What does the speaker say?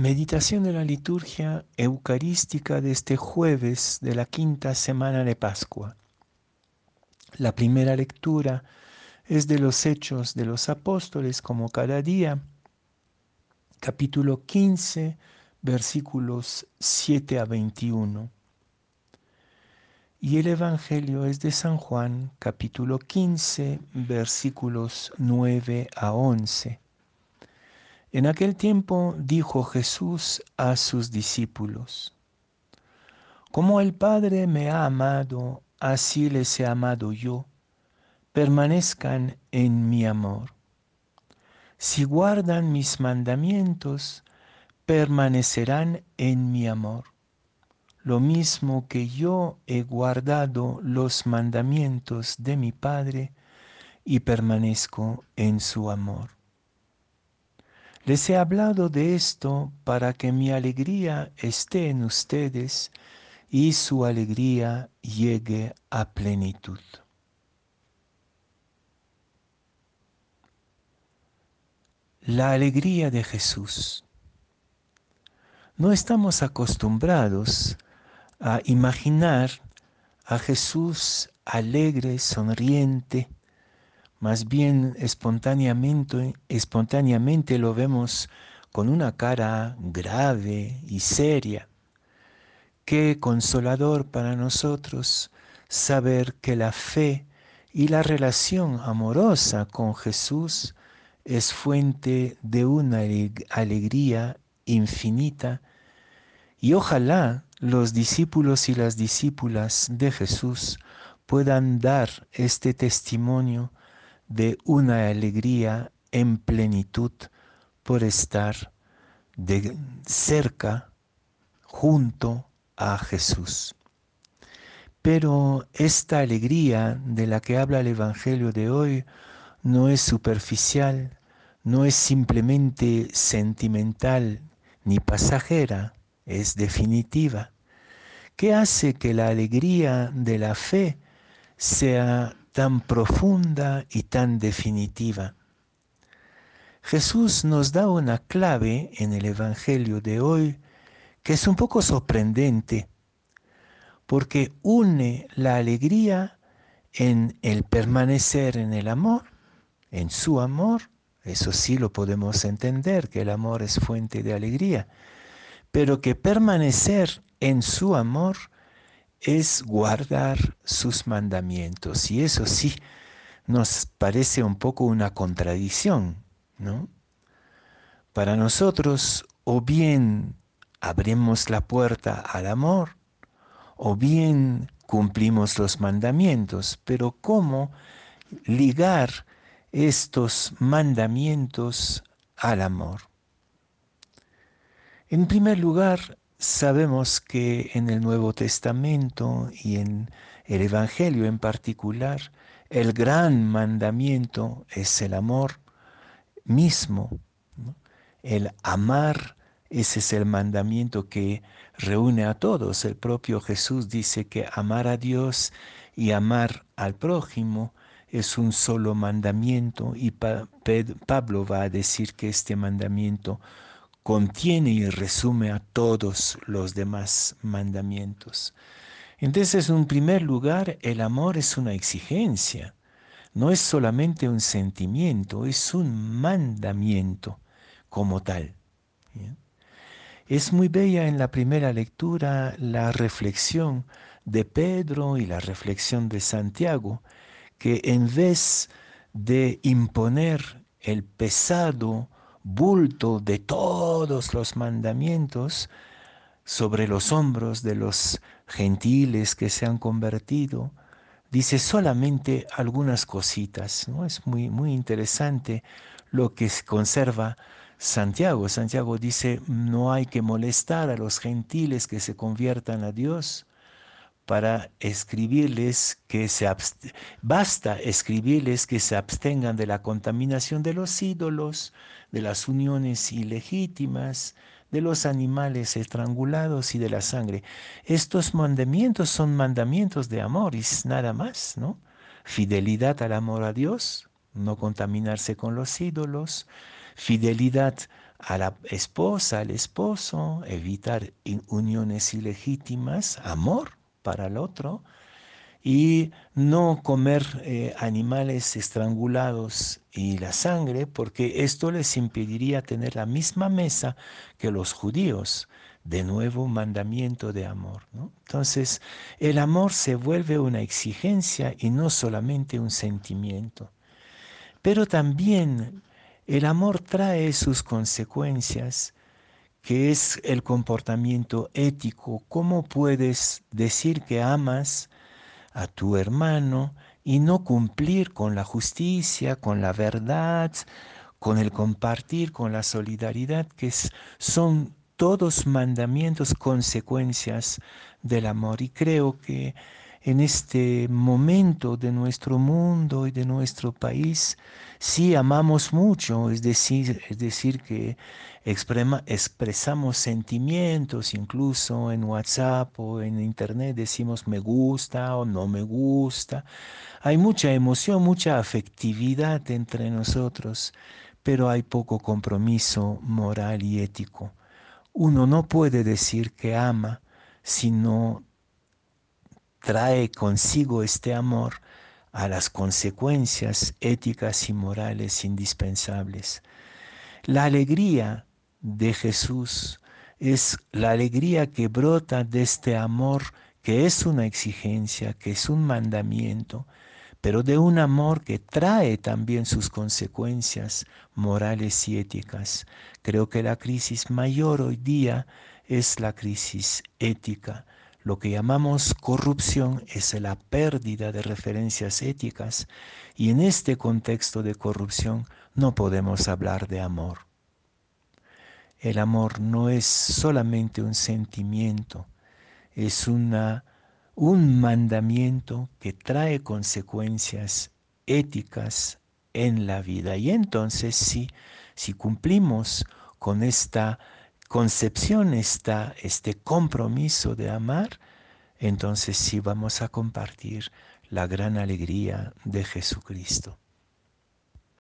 Meditación de la liturgia eucarística de este jueves de la quinta semana de Pascua. La primera lectura es de los Hechos de los Apóstoles como cada día, capítulo 15, versículos 7 a 21. Y el Evangelio es de San Juan, capítulo 15, versículos 9 a 11. En aquel tiempo dijo Jesús a sus discípulos, Como el Padre me ha amado, así les he amado yo, permanezcan en mi amor. Si guardan mis mandamientos, permanecerán en mi amor lo mismo que yo he guardado los mandamientos de mi Padre y permanezco en su amor. Les he hablado de esto para que mi alegría esté en ustedes y su alegría llegue a plenitud. La alegría de Jesús. No estamos acostumbrados a imaginar a Jesús alegre, sonriente, más bien espontáneamente, espontáneamente lo vemos con una cara grave y seria. Qué consolador para nosotros saber que la fe y la relación amorosa con Jesús es fuente de una alegría infinita y ojalá los discípulos y las discípulas de Jesús puedan dar este testimonio de una alegría en plenitud por estar de cerca junto a Jesús. Pero esta alegría de la que habla el Evangelio de hoy no es superficial, no es simplemente sentimental ni pasajera, es definitiva. ¿Qué hace que la alegría de la fe sea tan profunda y tan definitiva? Jesús nos da una clave en el Evangelio de hoy que es un poco sorprendente, porque une la alegría en el permanecer en el amor, en su amor, eso sí lo podemos entender, que el amor es fuente de alegría, pero que permanecer en su amor es guardar sus mandamientos. Y eso sí nos parece un poco una contradicción, ¿no? Para nosotros, o bien abrimos la puerta al amor, o bien cumplimos los mandamientos, pero ¿cómo ligar estos mandamientos al amor? En primer lugar, sabemos que en el Nuevo Testamento y en el Evangelio en particular, el gran mandamiento es el amor mismo. El amar, ese es el mandamiento que reúne a todos. El propio Jesús dice que amar a Dios y amar al prójimo es un solo mandamiento y Pablo va a decir que este mandamiento contiene y resume a todos los demás mandamientos. Entonces, en primer lugar, el amor es una exigencia, no es solamente un sentimiento, es un mandamiento como tal. Es muy bella en la primera lectura la reflexión de Pedro y la reflexión de Santiago, que en vez de imponer el pesado bulto de todos los mandamientos sobre los hombros de los gentiles que se han convertido, dice solamente algunas cositas, ¿no? Es muy, muy interesante lo que conserva Santiago. Santiago dice, no hay que molestar a los gentiles que se conviertan a Dios para escribirles que se basta escribirles que se abstengan de la contaminación de los ídolos, de las uniones ilegítimas, de los animales estrangulados y de la sangre. Estos mandamientos son mandamientos de amor y nada más, ¿no? Fidelidad al amor a Dios, no contaminarse con los ídolos, fidelidad a la esposa, al esposo, evitar uniones ilegítimas, amor para el otro, y no comer eh, animales estrangulados y la sangre, porque esto les impediría tener la misma mesa que los judíos. De nuevo, mandamiento de amor. Entonces, el amor se vuelve una exigencia y no solamente un sentimiento. Pero también el amor trae sus consecuencias, que es el comportamiento ético. ¿Cómo puedes decir que amas a tu hermano y no cumplir con la justicia, con la verdad, con el compartir, con la solidaridad, que son todos mandamientos, consecuencias del amor. Y creo que en este momento de nuestro mundo y de nuestro país, sí amamos mucho, es decir, es decir que expresamos sentimientos, incluso en WhatsApp o en Internet decimos me gusta o no me gusta. Hay mucha emoción, mucha afectividad entre nosotros, pero hay poco compromiso moral y ético. Uno no puede decir que ama si no trae consigo este amor a las consecuencias éticas y morales indispensables. La alegría de Jesús es la alegría que brota de este amor que es una exigencia, que es un mandamiento, pero de un amor que trae también sus consecuencias morales y éticas. Creo que la crisis mayor hoy día es la crisis ética lo que llamamos corrupción es la pérdida de referencias éticas y en este contexto de corrupción no podemos hablar de amor. El amor no es solamente un sentimiento, es una, un mandamiento que trae consecuencias éticas en la vida. Y entonces si, si cumplimos con esta concepción está este compromiso de amar, entonces sí vamos a compartir la gran alegría de Jesucristo.